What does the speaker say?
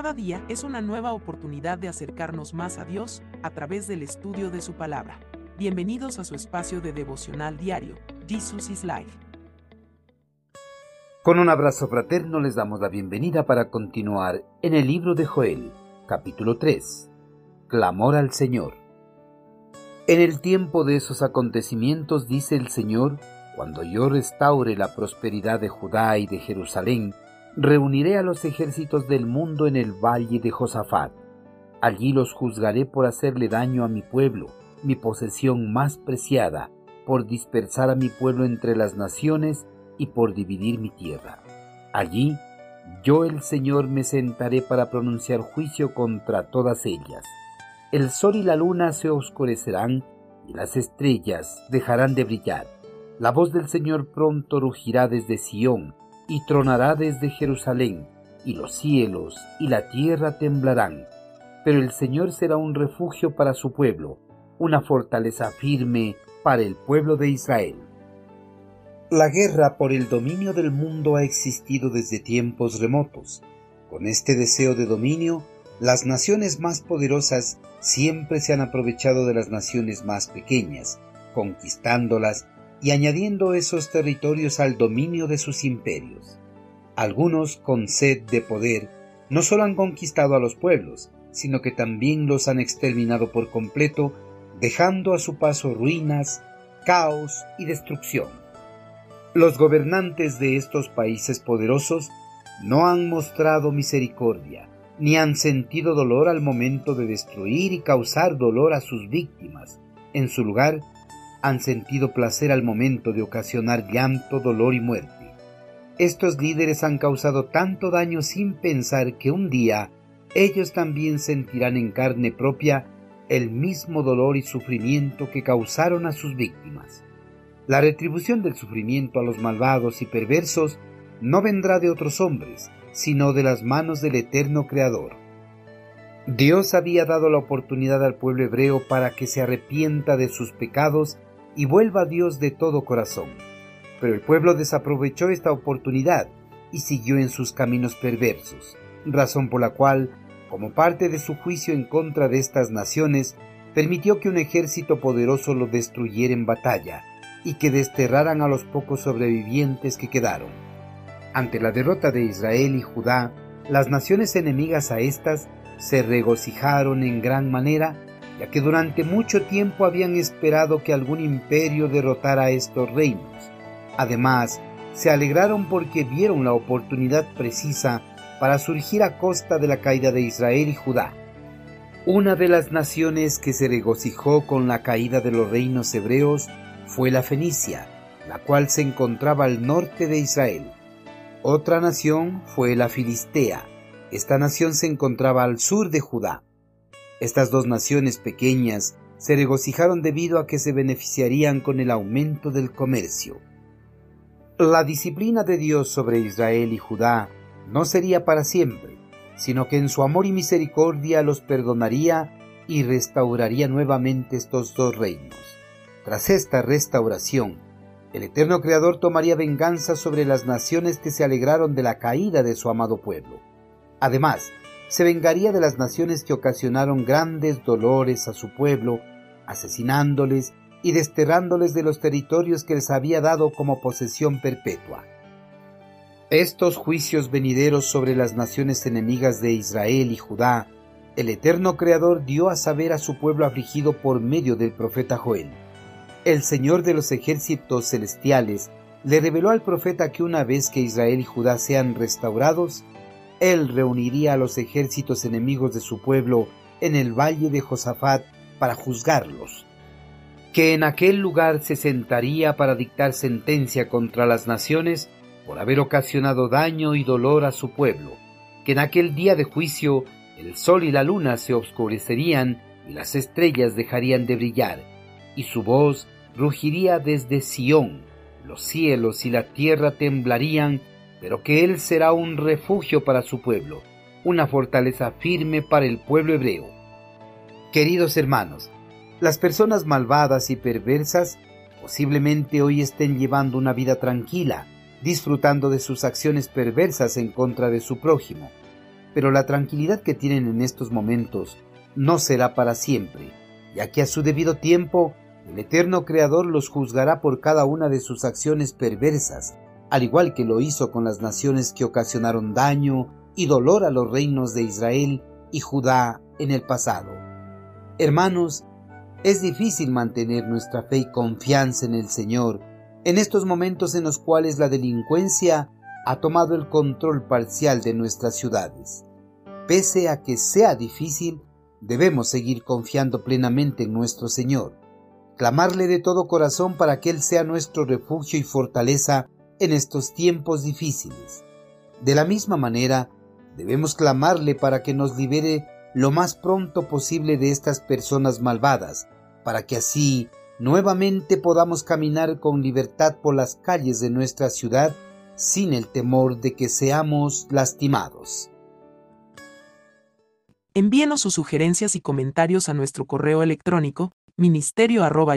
Cada día es una nueva oportunidad de acercarnos más a Dios a través del estudio de su palabra. Bienvenidos a su espacio de devocional diario, Jesus is Life. Con un abrazo fraterno les damos la bienvenida para continuar en el libro de Joel, capítulo 3. Clamor al Señor. En el tiempo de esos acontecimientos dice el Señor, cuando yo restaure la prosperidad de Judá y de Jerusalén, reuniré a los ejércitos del mundo en el valle de Josafat. Allí los juzgaré por hacerle daño a mi pueblo, mi posesión más preciada, por dispersar a mi pueblo entre las naciones y por dividir mi tierra. Allí yo el Señor me sentaré para pronunciar juicio contra todas ellas. El sol y la luna se oscurecerán y las estrellas dejarán de brillar. La voz del Señor pronto rugirá desde Sión y tronará desde Jerusalén, y los cielos y la tierra temblarán. Pero el Señor será un refugio para su pueblo, una fortaleza firme para el pueblo de Israel. La guerra por el dominio del mundo ha existido desde tiempos remotos. Con este deseo de dominio, las naciones más poderosas siempre se han aprovechado de las naciones más pequeñas, conquistándolas y añadiendo esos territorios al dominio de sus imperios. Algunos, con sed de poder, no solo han conquistado a los pueblos, sino que también los han exterminado por completo, dejando a su paso ruinas, caos y destrucción. Los gobernantes de estos países poderosos no han mostrado misericordia, ni han sentido dolor al momento de destruir y causar dolor a sus víctimas. En su lugar, han sentido placer al momento de ocasionar llanto, dolor y muerte. Estos líderes han causado tanto daño sin pensar que un día ellos también sentirán en carne propia el mismo dolor y sufrimiento que causaron a sus víctimas. La retribución del sufrimiento a los malvados y perversos no vendrá de otros hombres, sino de las manos del eterno Creador. Dios había dado la oportunidad al pueblo hebreo para que se arrepienta de sus pecados y vuelva a Dios de todo corazón. Pero el pueblo desaprovechó esta oportunidad y siguió en sus caminos perversos, razón por la cual, como parte de su juicio en contra de estas naciones, permitió que un ejército poderoso lo destruyera en batalla, y que desterraran a los pocos sobrevivientes que quedaron. Ante la derrota de Israel y Judá, las naciones enemigas a éstas se regocijaron en gran manera, ya que durante mucho tiempo habían esperado que algún imperio derrotara a estos reinos. Además, se alegraron porque vieron la oportunidad precisa para surgir a costa de la caída de Israel y Judá. Una de las naciones que se regocijó con la caída de los reinos hebreos fue la Fenicia, la cual se encontraba al norte de Israel. Otra nación fue la Filistea. Esta nación se encontraba al sur de Judá. Estas dos naciones pequeñas se regocijaron debido a que se beneficiarían con el aumento del comercio. La disciplina de Dios sobre Israel y Judá no sería para siempre, sino que en su amor y misericordia los perdonaría y restauraría nuevamente estos dos reinos. Tras esta restauración, el eterno Creador tomaría venganza sobre las naciones que se alegraron de la caída de su amado pueblo. Además, se vengaría de las naciones que ocasionaron grandes dolores a su pueblo, asesinándoles y desterrándoles de los territorios que les había dado como posesión perpetua. Estos juicios venideros sobre las naciones enemigas de Israel y Judá, el eterno Creador dio a saber a su pueblo afligido por medio del profeta Joel. El Señor de los ejércitos celestiales le reveló al profeta que una vez que Israel y Judá sean restaurados, él reuniría a los ejércitos enemigos de su pueblo en el valle de Josafat para juzgarlos, que en aquel lugar se sentaría para dictar sentencia contra las naciones por haber ocasionado daño y dolor a su pueblo, que en aquel día de juicio el sol y la luna se oscurecerían y las estrellas dejarían de brillar, y su voz rugiría desde Sión, los cielos y la tierra temblarían, pero que Él será un refugio para su pueblo, una fortaleza firme para el pueblo hebreo. Queridos hermanos, las personas malvadas y perversas posiblemente hoy estén llevando una vida tranquila, disfrutando de sus acciones perversas en contra de su prójimo. pero la tranquilidad que tienen en estos momentos no será para siempre, ya que a su debido tiempo el eterno Creador los juzgará por cada una de sus acciones perversas, al igual que lo hizo con las naciones que ocasionaron daño y dolor a los reinos de Israel y Judá en el pasado. Hermanos, es difícil mantener nuestra fe y confianza en el Señor en estos momentos en los cuales la delincuencia ha tomado el control parcial de nuestras ciudades. Pese a que sea difícil, debemos seguir confiando plenamente en nuestro Señor, clamarle de todo corazón para que Él sea nuestro refugio y fortaleza en estos tiempos difíciles. De la misma manera, debemos clamarle para que nos libere lo más pronto posible de estas personas malvadas, para que así nuevamente podamos caminar con libertad por las calles de nuestra ciudad sin el temor de que seamos lastimados. Envíenos sus sugerencias y comentarios a nuestro correo electrónico ministerio arroba